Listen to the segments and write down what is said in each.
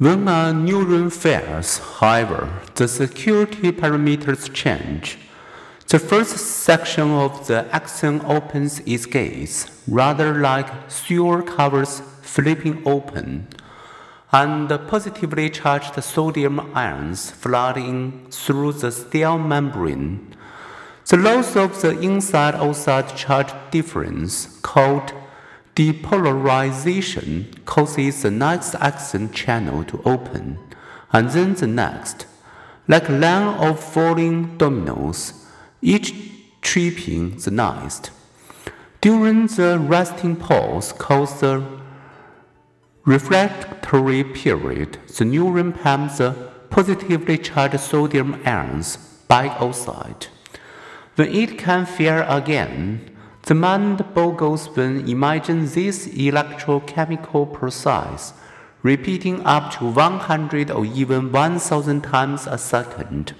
When a neuron fails, however, the security parameters change. The first section of the axon opens its gates, rather like sewer covers flipping open, and positively charged sodium ions flooding through the cell membrane. The loss of the inside outside charge difference, called depolarization, causes the next axon channel to open, and then the next, like a line of falling dominoes each tripping the next. During the resting pause called the refractory period, the neuron pumps the positively charged sodium ions back outside. When it can fire again, the mind boggles when imagine this electrochemical process repeating up to 100 or even 1000 times a second.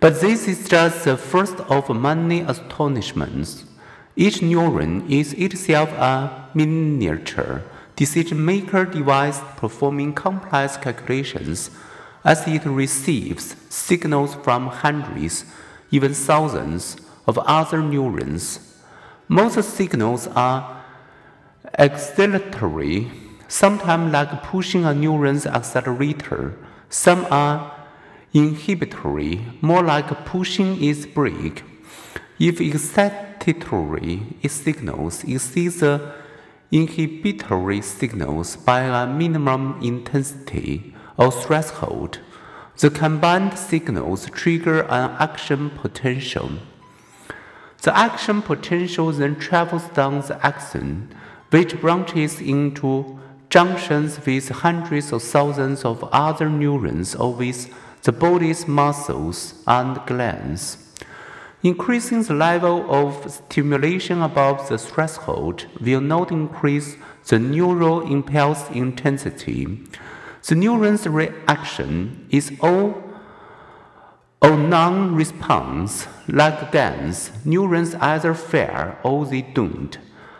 But this is just the first of many astonishments. Each neuron is itself a miniature decision maker device performing complex calculations as it receives signals from hundreds, even thousands of other neurons. Most signals are acceleratory, sometimes like pushing a neuron's accelerator. Some are inhibitory, more like pushing its brake. If excitatory signals exceed the inhibitory signals by a minimum intensity or threshold, the combined signals trigger an action potential. The action potential then travels down the axon, which branches into junctions with hundreds or thousands of other neurons or with the body's muscles and glands. Increasing the level of stimulation above the threshold will not increase the neural impulse intensity. The neuron's reaction is all or non-response. Like dance, neurons either fire or they don't.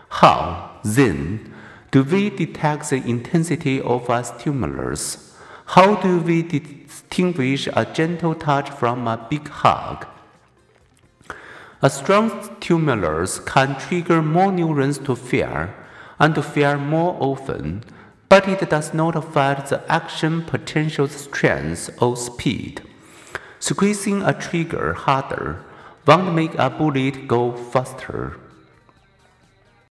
How, then, do we detect the intensity of a stimulus? How do we distinguish a gentle touch from a big hug? A strong stimulus can trigger more neurons to fire and to fire more often, but it does not affect the action potential's strength or speed. Squeezing a trigger harder won't make a bullet go faster.